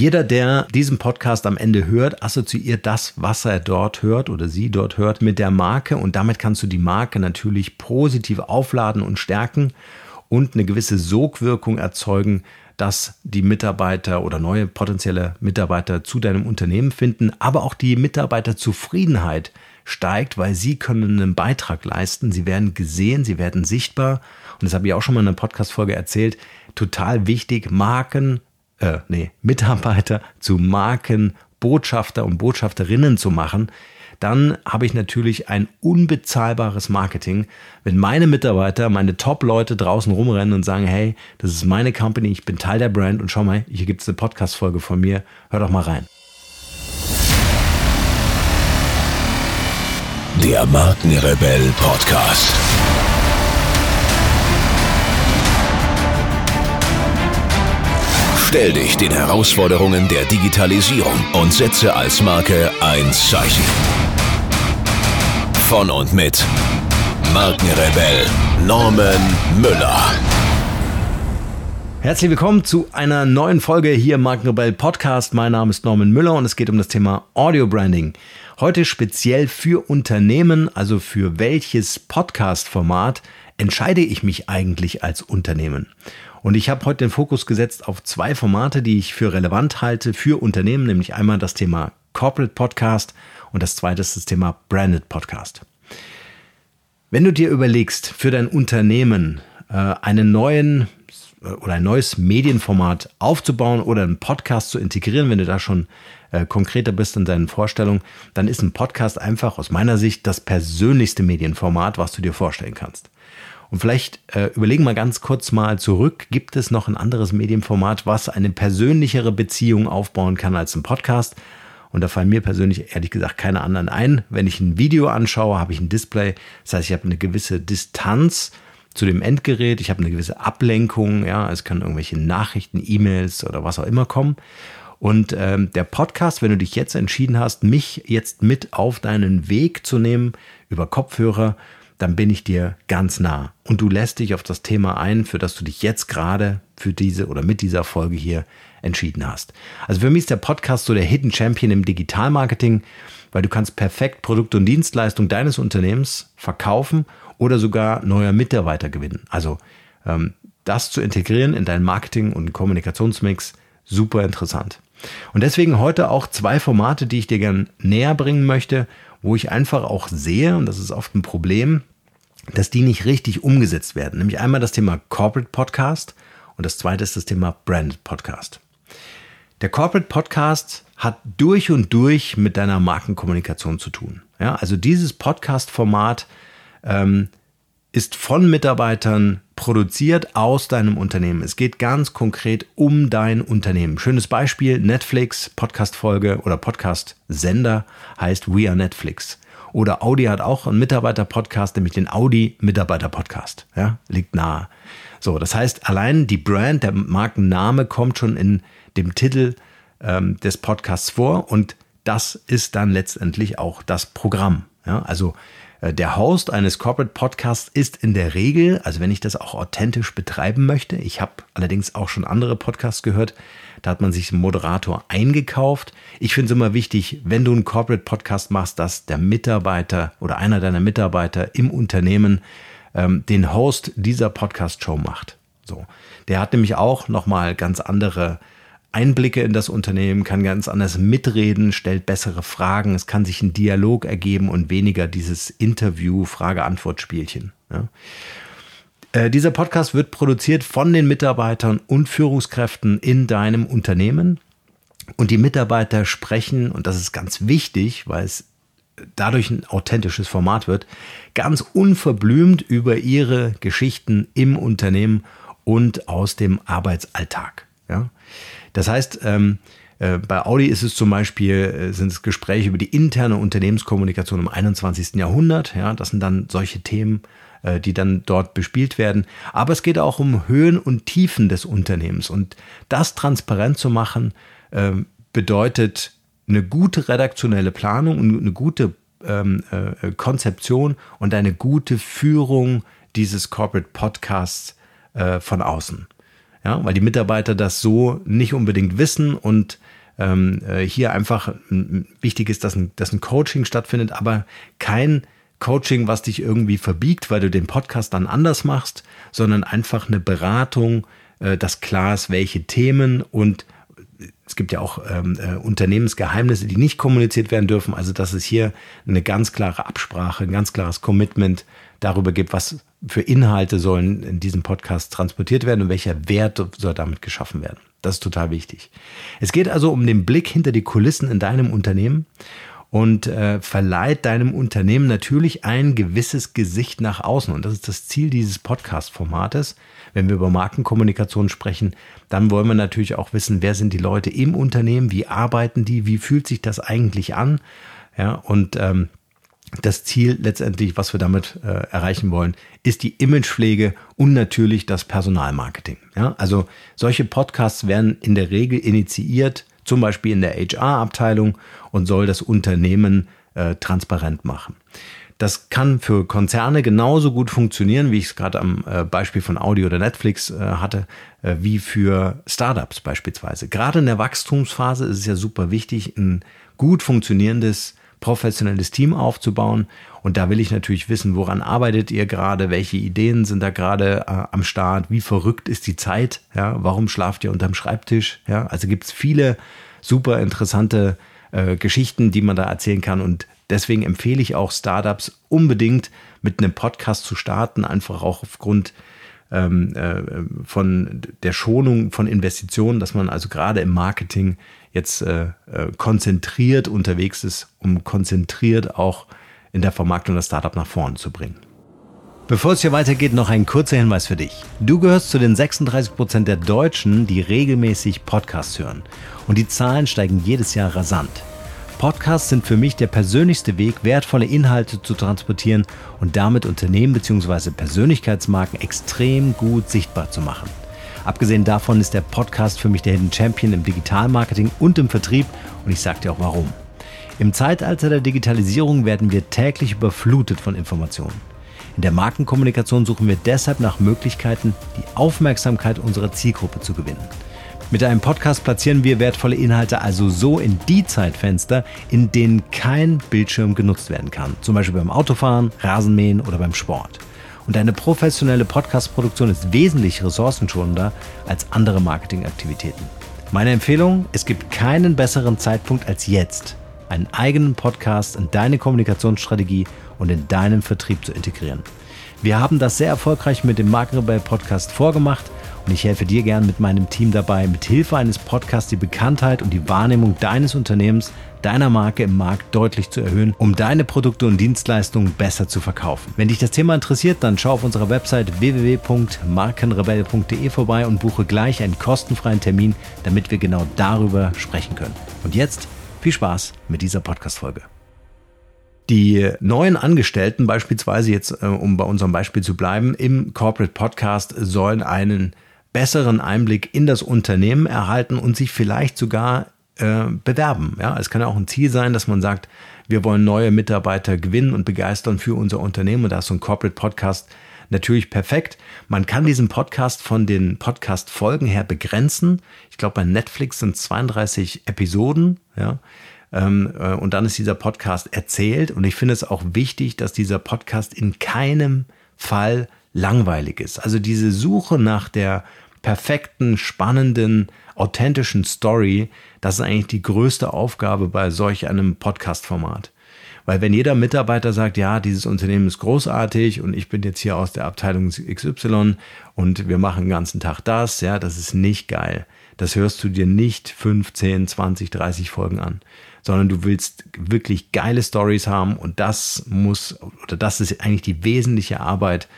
Jeder, der diesen Podcast am Ende hört, assoziiert das, was er dort hört oder sie dort hört, mit der Marke. Und damit kannst du die Marke natürlich positiv aufladen und stärken und eine gewisse Sogwirkung erzeugen, dass die Mitarbeiter oder neue potenzielle Mitarbeiter zu deinem Unternehmen finden, aber auch die Mitarbeiterzufriedenheit steigt, weil sie können einen Beitrag leisten, sie werden gesehen, sie werden sichtbar. Und das habe ich auch schon mal in einer Podcast-Folge erzählt, total wichtig, Marken, äh, nee, Mitarbeiter zu Markenbotschafter und Botschafterinnen zu machen, dann habe ich natürlich ein unbezahlbares Marketing. Wenn meine Mitarbeiter, meine Top-Leute draußen rumrennen und sagen, hey, das ist meine Company, ich bin Teil der Brand und schau mal, hier gibt es eine Podcast-Folge von mir, hör doch mal rein. Der Markenrebell Podcast. Stell dich den Herausforderungen der Digitalisierung und setze als Marke ein Zeichen. Von und mit Markenrebell Norman Müller. Herzlich willkommen zu einer neuen Folge hier im Markenrebell Podcast. Mein Name ist Norman Müller und es geht um das Thema Audio Branding. Heute speziell für Unternehmen, also für welches Podcast-Format entscheide ich mich eigentlich als Unternehmen? Und ich habe heute den Fokus gesetzt auf zwei Formate, die ich für relevant halte für Unternehmen, nämlich einmal das Thema Corporate Podcast und das zweite ist das Thema Branded Podcast. Wenn du dir überlegst, für dein Unternehmen äh, einen neuen äh, oder ein neues Medienformat aufzubauen oder einen Podcast zu integrieren, wenn du da schon äh, konkreter bist in deinen Vorstellungen, dann ist ein Podcast einfach aus meiner Sicht das persönlichste Medienformat, was du dir vorstellen kannst. Und vielleicht äh, überlegen wir ganz kurz mal zurück, gibt es noch ein anderes Medienformat, was eine persönlichere Beziehung aufbauen kann als ein Podcast? Und da fallen mir persönlich ehrlich gesagt keine anderen ein. Wenn ich ein Video anschaue, habe ich ein Display. Das heißt, ich habe eine gewisse Distanz zu dem Endgerät. Ich habe eine gewisse Ablenkung. Ja, es können irgendwelche Nachrichten, E-Mails oder was auch immer kommen. Und ähm, der Podcast, wenn du dich jetzt entschieden hast, mich jetzt mit auf deinen Weg zu nehmen über Kopfhörer dann bin ich dir ganz nah. Und du lässt dich auf das Thema ein, für das du dich jetzt gerade für diese oder mit dieser Folge hier entschieden hast. Also für mich ist der Podcast so der Hidden Champion im Digitalmarketing, weil du kannst perfekt Produkte und Dienstleistungen deines Unternehmens verkaufen oder sogar neue Mitarbeiter gewinnen. Also ähm, das zu integrieren in dein Marketing- und Kommunikationsmix, super interessant. Und deswegen heute auch zwei Formate, die ich dir gern näher bringen möchte, wo ich einfach auch sehe, und das ist oft ein Problem, dass die nicht richtig umgesetzt werden. Nämlich einmal das Thema Corporate Podcast und das zweite ist das Thema Brand Podcast. Der Corporate Podcast hat durch und durch mit deiner Markenkommunikation zu tun. Ja, also dieses Podcast-Format ähm, ist von Mitarbeitern produziert aus deinem Unternehmen. Es geht ganz konkret um dein Unternehmen. Schönes Beispiel, Netflix, Podcast-Folge oder Podcast-Sender heißt We Are Netflix. Oder Audi hat auch einen Mitarbeiter-Podcast, nämlich den Audi-Mitarbeiter-Podcast. Ja, liegt nahe. So, das heißt, allein die Brand, der Markenname kommt schon in dem Titel ähm, des Podcasts vor und das ist dann letztendlich auch das Programm. Ja, also äh, der Host eines Corporate Podcasts ist in der Regel, also wenn ich das auch authentisch betreiben möchte, ich habe allerdings auch schon andere Podcasts gehört, da hat man sich einen Moderator eingekauft. Ich finde es immer wichtig, wenn du einen Corporate Podcast machst, dass der Mitarbeiter oder einer deiner Mitarbeiter im Unternehmen ähm, den Host dieser Podcast-Show macht. So, der hat nämlich auch nochmal ganz andere Einblicke in das Unternehmen, kann ganz anders mitreden, stellt bessere Fragen, es kann sich ein Dialog ergeben und weniger dieses Interview, Frage-Antwort-Spielchen. Ja. Äh, dieser Podcast wird produziert von den Mitarbeitern und Führungskräften in deinem Unternehmen. Und die Mitarbeiter sprechen, und das ist ganz wichtig, weil es dadurch ein authentisches Format wird, ganz unverblümt über ihre Geschichten im Unternehmen und aus dem Arbeitsalltag. Ja? Das heißt, ähm, äh, bei Audi ist es zum Beispiel, äh, sind es Gespräche über die interne Unternehmenskommunikation im 21. Jahrhundert. Ja, das sind dann solche Themen, die dann dort bespielt werden. Aber es geht auch um Höhen und Tiefen des Unternehmens. Und das transparent zu machen, äh, bedeutet eine gute redaktionelle Planung und eine gute ähm, äh, Konzeption und eine gute Führung dieses Corporate Podcasts äh, von außen. Ja, weil die Mitarbeiter das so nicht unbedingt wissen und ähm, äh, hier einfach wichtig ist, dass ein, dass ein Coaching stattfindet, aber kein Coaching, was dich irgendwie verbiegt, weil du den Podcast dann anders machst, sondern einfach eine Beratung, äh, dass klar ist, welche Themen und es gibt ja auch ähm, äh, Unternehmensgeheimnisse, die nicht kommuniziert werden dürfen. Also dass es hier eine ganz klare Absprache, ein ganz klares Commitment darüber gibt, was für Inhalte sollen in diesem Podcast transportiert werden und welcher Wert soll damit geschaffen werden. Das ist total wichtig. Es geht also um den Blick hinter die Kulissen in deinem Unternehmen und äh, verleiht deinem Unternehmen natürlich ein gewisses Gesicht nach außen. Und das ist das Ziel dieses Podcast-Formates. Wenn wir über Markenkommunikation sprechen, dann wollen wir natürlich auch wissen, wer sind die Leute im Unternehmen, wie arbeiten die, wie fühlt sich das eigentlich an. Ja, und ähm, das Ziel letztendlich, was wir damit äh, erreichen wollen, ist die Imagepflege und natürlich das Personalmarketing. Ja, also solche Podcasts werden in der Regel initiiert, zum Beispiel in der HR-Abteilung und soll das Unternehmen äh, transparent machen. Das kann für Konzerne genauso gut funktionieren, wie ich es gerade am äh, Beispiel von Audio oder Netflix äh, hatte, äh, wie für Startups beispielsweise. Gerade in der Wachstumsphase ist es ja super wichtig, ein gut funktionierendes professionelles Team aufzubauen. Und da will ich natürlich wissen, woran arbeitet ihr gerade, welche Ideen sind da gerade äh, am Start, wie verrückt ist die Zeit, ja, warum schlaft ihr unterm Schreibtisch, ja, also gibt es viele super interessante äh, Geschichten, die man da erzählen kann. Und deswegen empfehle ich auch Startups unbedingt mit einem Podcast zu starten, einfach auch aufgrund ähm, äh, von der Schonung von Investitionen, dass man also gerade im Marketing jetzt äh, äh, konzentriert unterwegs ist, um konzentriert auch in der Vermarktung das Startup nach vorne zu bringen. Bevor es hier weitergeht, noch ein kurzer Hinweis für dich. Du gehörst zu den 36 Prozent der Deutschen, die regelmäßig Podcasts hören. Und die Zahlen steigen jedes Jahr rasant. Podcasts sind für mich der persönlichste Weg, wertvolle Inhalte zu transportieren und damit Unternehmen bzw. Persönlichkeitsmarken extrem gut sichtbar zu machen. Abgesehen davon ist der Podcast für mich der Hidden Champion im Digitalmarketing und im Vertrieb und ich sage dir auch warum. Im Zeitalter der Digitalisierung werden wir täglich überflutet von Informationen. In der Markenkommunikation suchen wir deshalb nach Möglichkeiten, die Aufmerksamkeit unserer Zielgruppe zu gewinnen. Mit einem Podcast platzieren wir wertvolle Inhalte also so in die Zeitfenster, in denen kein Bildschirm genutzt werden kann. Zum Beispiel beim Autofahren, Rasenmähen oder beim Sport und eine professionelle Podcast-Produktion ist wesentlich ressourcenschonender als andere Marketingaktivitäten. Meine Empfehlung, es gibt keinen besseren Zeitpunkt als jetzt, einen eigenen Podcast in deine Kommunikationsstrategie und in deinen Vertrieb zu integrieren. Wir haben das sehr erfolgreich mit dem Markenrebell Podcast vorgemacht und ich helfe dir gern mit meinem Team dabei, mit Hilfe eines Podcasts die Bekanntheit und die Wahrnehmung deines Unternehmens deiner Marke im Markt deutlich zu erhöhen, um deine Produkte und Dienstleistungen besser zu verkaufen. Wenn dich das Thema interessiert, dann schau auf unserer Website www.markenrebell.de vorbei und buche gleich einen kostenfreien Termin, damit wir genau darüber sprechen können. Und jetzt viel Spaß mit dieser Podcast-Folge. Die neuen Angestellten, beispielsweise jetzt, äh, um bei unserem Beispiel zu bleiben, im Corporate Podcast sollen einen besseren Einblick in das Unternehmen erhalten und sich vielleicht sogar äh, bewerben. Ja, es kann ja auch ein Ziel sein, dass man sagt, wir wollen neue Mitarbeiter gewinnen und begeistern für unser Unternehmen. Und da ist so ein Corporate Podcast natürlich perfekt. Man kann diesen Podcast von den Podcast-Folgen her begrenzen. Ich glaube, bei Netflix sind 32 Episoden. Ja. Ähm, äh, und dann ist dieser Podcast erzählt. Und ich finde es auch wichtig, dass dieser Podcast in keinem Fall langweilig ist. Also diese Suche nach der perfekten, spannenden, authentischen Story, das ist eigentlich die größte Aufgabe bei solch einem Podcast-Format. Weil wenn jeder Mitarbeiter sagt, ja, dieses Unternehmen ist großartig und ich bin jetzt hier aus der Abteilung XY und wir machen den ganzen Tag das, ja, das ist nicht geil. Das hörst du dir nicht 15, 20, 30 Folgen an, sondern du willst wirklich geile Stories haben und das muss, oder das ist eigentlich die wesentliche Arbeit,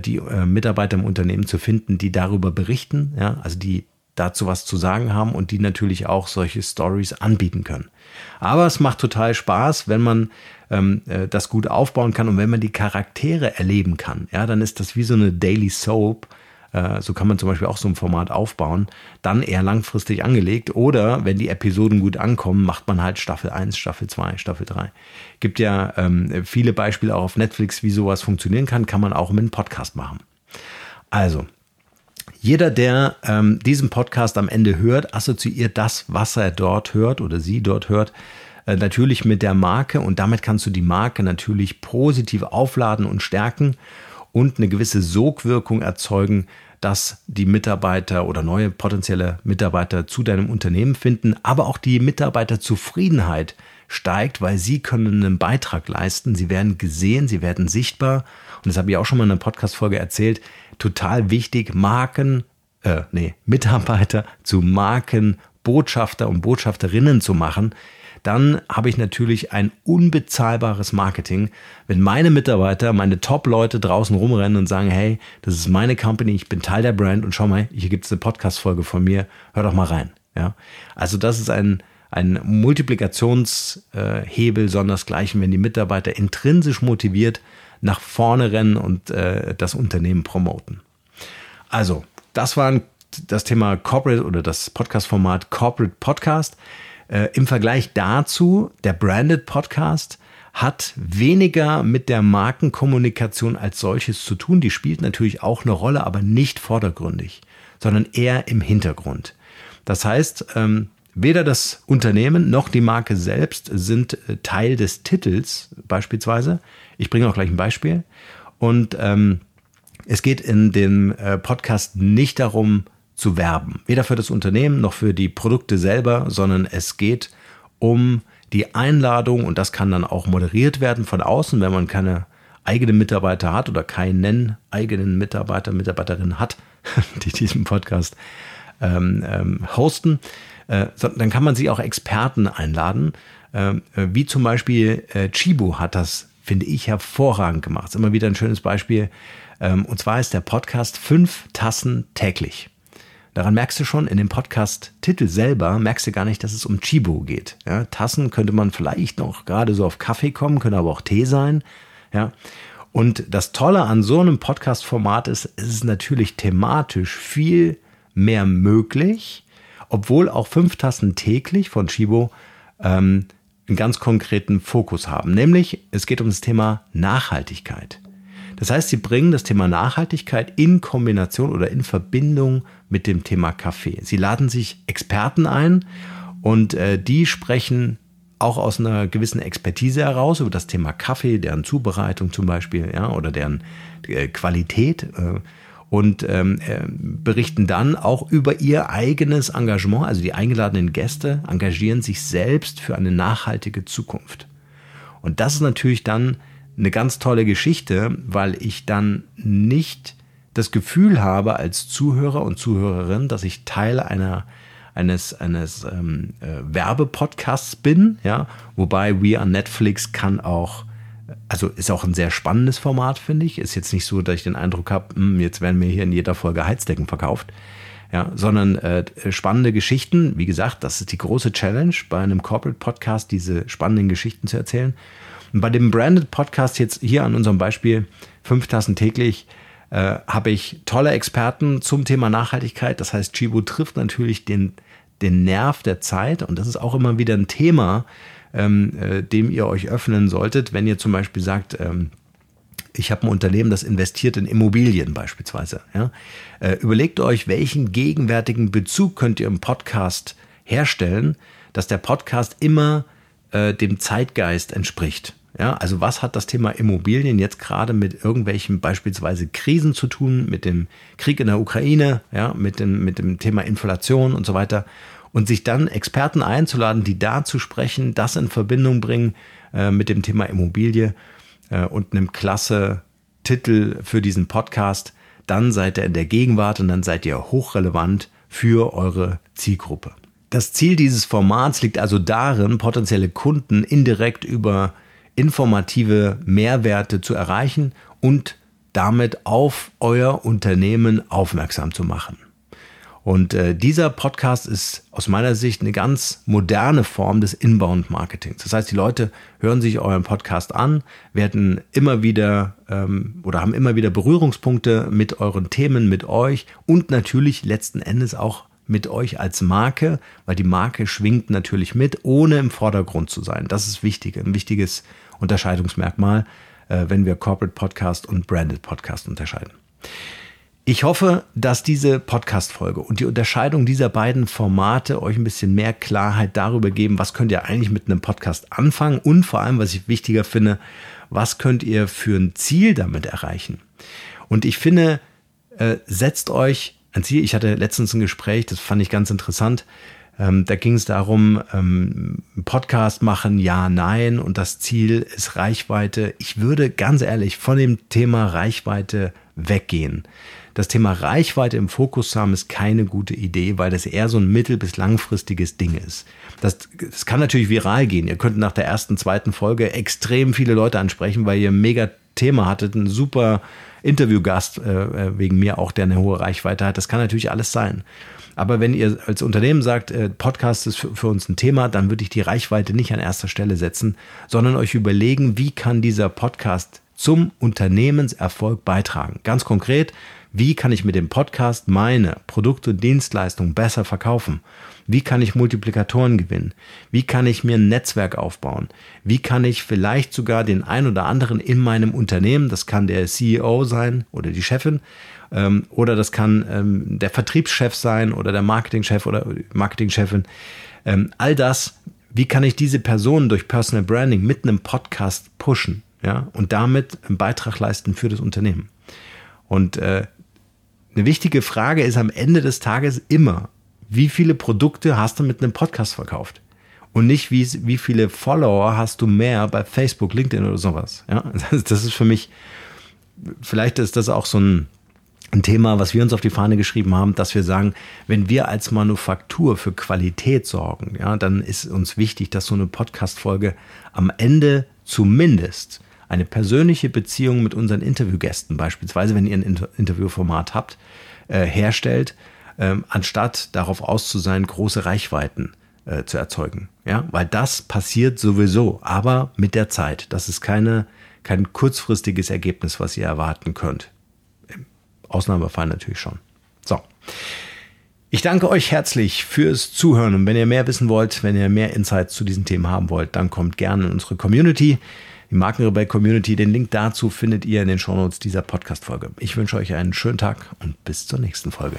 die äh, Mitarbeiter im Unternehmen zu finden, die darüber berichten, ja, also die dazu was zu sagen haben und die natürlich auch solche Stories anbieten können. Aber es macht total Spaß, wenn man ähm, äh, das gut aufbauen kann und wenn man die Charaktere erleben kann. Ja, dann ist das wie so eine Daily Soap. Äh, so kann man zum Beispiel auch so ein Format aufbauen. Dann eher langfristig angelegt. Oder wenn die Episoden gut ankommen, macht man halt Staffel 1, Staffel 2, Staffel 3. Gibt ja ähm, viele Beispiele auch auf Netflix, wie sowas funktionieren kann. Kann man auch mit einem Podcast machen. Also, Jeder, der ähm, diesen Podcast am Ende hört, assoziiert das, was er dort hört oder sie dort hört, äh, natürlich mit der Marke und damit kannst du die Marke natürlich positiv aufladen und stärken und eine gewisse Sogwirkung erzeugen, dass die Mitarbeiter oder neue potenzielle Mitarbeiter zu deinem Unternehmen finden, aber auch die Mitarbeiterzufriedenheit steigt, weil sie können einen Beitrag leisten, sie werden gesehen, sie werden sichtbar. Und das habe ich auch schon mal in einer Podcast-Folge erzählt, total wichtig, Marken, äh, nee, Mitarbeiter zu Markenbotschafter und Botschafterinnen zu machen, dann habe ich natürlich ein unbezahlbares Marketing. Wenn meine Mitarbeiter, meine Top-Leute draußen rumrennen und sagen, hey, das ist meine Company, ich bin Teil der Brand und schau mal, hier gibt es eine Podcast-Folge von mir, hör doch mal rein. Ja, also das ist ein, ein Multiplikationshebel, sondersgleichen, wenn die Mitarbeiter intrinsisch motiviert nach vorne rennen und äh, das Unternehmen promoten. Also, das war das Thema Corporate oder das Podcast-Format Corporate Podcast. Äh, Im Vergleich dazu, der Branded Podcast hat weniger mit der Markenkommunikation als solches zu tun. Die spielt natürlich auch eine Rolle, aber nicht vordergründig, sondern eher im Hintergrund. Das heißt, ähm, weder das Unternehmen noch die Marke selbst sind äh, Teil des Titels beispielsweise. Ich bringe auch gleich ein Beispiel. Und ähm, es geht in dem äh, Podcast nicht darum, zu werben. Weder für das Unternehmen noch für die Produkte selber, sondern es geht um die Einladung und das kann dann auch moderiert werden von außen, wenn man keine eigenen Mitarbeiter hat oder keinen eigenen Mitarbeiter, Mitarbeiterin hat, die diesen Podcast ähm, ähm, hosten, äh, dann kann man sich auch Experten einladen, äh, wie zum Beispiel äh, Chibo hat das, finde ich, hervorragend gemacht. Ist immer wieder ein schönes Beispiel. Ähm, und zwar ist der Podcast fünf Tassen täglich. Daran merkst du schon, in dem Podcast-Titel selber merkst du gar nicht, dass es um Chibo geht. Ja, Tassen könnte man vielleicht noch gerade so auf Kaffee kommen, können aber auch Tee sein. Ja. Und das Tolle an so einem Podcast-Format ist, es ist natürlich thematisch viel mehr möglich, obwohl auch fünf Tassen täglich von Chibo ähm, einen ganz konkreten Fokus haben. Nämlich, es geht um das Thema Nachhaltigkeit. Das heißt, sie bringen das Thema Nachhaltigkeit in Kombination oder in Verbindung mit dem Thema Kaffee. Sie laden sich Experten ein und äh, die sprechen auch aus einer gewissen Expertise heraus über das Thema Kaffee, deren Zubereitung zum Beispiel, ja, oder deren äh, Qualität. Äh, und ähm, äh, berichten dann auch über ihr eigenes Engagement. Also die eingeladenen Gäste engagieren sich selbst für eine nachhaltige Zukunft. Und das ist natürlich dann eine ganz tolle Geschichte, weil ich dann nicht das Gefühl habe als Zuhörer und Zuhörerin, dass ich Teil einer eines eines ähm, äh, Werbepodcasts bin, ja, wobei We on Netflix kann auch also ist auch ein sehr spannendes Format, finde ich. Ist jetzt nicht so, dass ich den Eindruck habe, hm, jetzt werden mir hier in jeder Folge Heizdecken verkauft. Ja, sondern äh, spannende Geschichten. Wie gesagt, das ist die große Challenge bei einem Corporate Podcast, diese spannenden Geschichten zu erzählen. Und bei dem Branded Podcast jetzt hier an unserem Beispiel fünf Tassen täglich äh, habe ich tolle Experten zum Thema Nachhaltigkeit. Das heißt, Chibo trifft natürlich den, den Nerv der Zeit und das ist auch immer wieder ein Thema, ähm, äh, dem ihr euch öffnen solltet, wenn ihr zum Beispiel sagt, ähm, ich habe ein Unternehmen, das investiert in Immobilien beispielsweise. Ja? Äh, überlegt euch, welchen gegenwärtigen Bezug könnt ihr im Podcast herstellen, dass der Podcast immer äh, dem Zeitgeist entspricht. Ja, also was hat das Thema Immobilien jetzt gerade mit irgendwelchen beispielsweise Krisen zu tun, mit dem Krieg in der Ukraine, ja, mit dem, mit dem Thema Inflation und so weiter. Und sich dann Experten einzuladen, die dazu sprechen, das in Verbindung bringen äh, mit dem Thema Immobilie äh, und einem klasse Titel für diesen Podcast, dann seid ihr in der Gegenwart und dann seid ihr hochrelevant für eure Zielgruppe. Das Ziel dieses Formats liegt also darin, potenzielle Kunden indirekt über informative Mehrwerte zu erreichen und damit auf euer Unternehmen aufmerksam zu machen. Und äh, dieser Podcast ist aus meiner Sicht eine ganz moderne Form des Inbound-Marketings. Das heißt, die Leute hören sich euren Podcast an, werden immer wieder ähm, oder haben immer wieder Berührungspunkte mit euren Themen, mit euch und natürlich letzten Endes auch mit euch als Marke, weil die Marke schwingt natürlich mit, ohne im Vordergrund zu sein. Das ist wichtig, ein wichtiges Unterscheidungsmerkmal, äh, wenn wir Corporate Podcast und Branded Podcast unterscheiden. Ich hoffe, dass diese Podcast-Folge und die Unterscheidung dieser beiden Formate euch ein bisschen mehr Klarheit darüber geben, was könnt ihr eigentlich mit einem Podcast anfangen und vor allem, was ich wichtiger finde, was könnt ihr für ein Ziel damit erreichen. Und ich finde, äh, setzt euch ein Ziel. Ich hatte letztens ein Gespräch, das fand ich ganz interessant. Ähm, da ging es darum, ähm, Podcast machen, ja, nein. Und das Ziel ist Reichweite. Ich würde ganz ehrlich von dem Thema Reichweite weggehen. Das Thema Reichweite im Fokus haben ist keine gute Idee, weil das eher so ein mittel- bis langfristiges Ding ist. Das, das kann natürlich viral gehen. Ihr könnt nach der ersten, zweiten Folge extrem viele Leute ansprechen, weil ihr ein mega Thema hattet, ein super Interviewgast äh, äh, wegen mir auch, der eine hohe Reichweite hat. Das kann natürlich alles sein. Aber wenn ihr als Unternehmen sagt, äh, Podcast ist für, für uns ein Thema, dann würde ich die Reichweite nicht an erster Stelle setzen, sondern euch überlegen, wie kann dieser Podcast zum Unternehmenserfolg beitragen. Ganz konkret, wie kann ich mit dem Podcast meine Produkte und Dienstleistungen besser verkaufen? Wie kann ich Multiplikatoren gewinnen? Wie kann ich mir ein Netzwerk aufbauen? Wie kann ich vielleicht sogar den ein oder anderen in meinem Unternehmen, das kann der CEO sein oder die Chefin, ähm, oder das kann ähm, der Vertriebschef sein oder der Marketingchef oder Marketingchefin, ähm, all das, wie kann ich diese Personen durch Personal Branding mit einem Podcast pushen? Ja, und damit einen Beitrag leisten für das Unternehmen. Und äh, eine wichtige Frage ist am Ende des Tages immer, wie viele Produkte hast du mit einem Podcast verkauft? Und nicht, wie, wie viele Follower hast du mehr bei Facebook, LinkedIn oder sowas. Ja, das ist für mich, vielleicht ist das auch so ein, ein Thema, was wir uns auf die Fahne geschrieben haben, dass wir sagen, wenn wir als Manufaktur für Qualität sorgen, ja, dann ist uns wichtig, dass so eine Podcast-Folge am Ende zumindest eine persönliche Beziehung mit unseren Interviewgästen, beispielsweise wenn ihr ein Inter Interviewformat habt, äh, herstellt, ähm, anstatt darauf aus zu sein, große Reichweiten äh, zu erzeugen. Ja, weil das passiert sowieso, aber mit der Zeit. Das ist keine, kein kurzfristiges Ergebnis, was ihr erwarten könnt. Im Ausnahmefall natürlich schon. So. Ich danke euch herzlich fürs Zuhören und wenn ihr mehr wissen wollt, wenn ihr mehr Insights zu diesen Themen haben wollt, dann kommt gerne in unsere Community die Markenrebell Community. Den Link dazu findet ihr in den Shownotes dieser Podcast-Folge. Ich wünsche euch einen schönen Tag und bis zur nächsten Folge.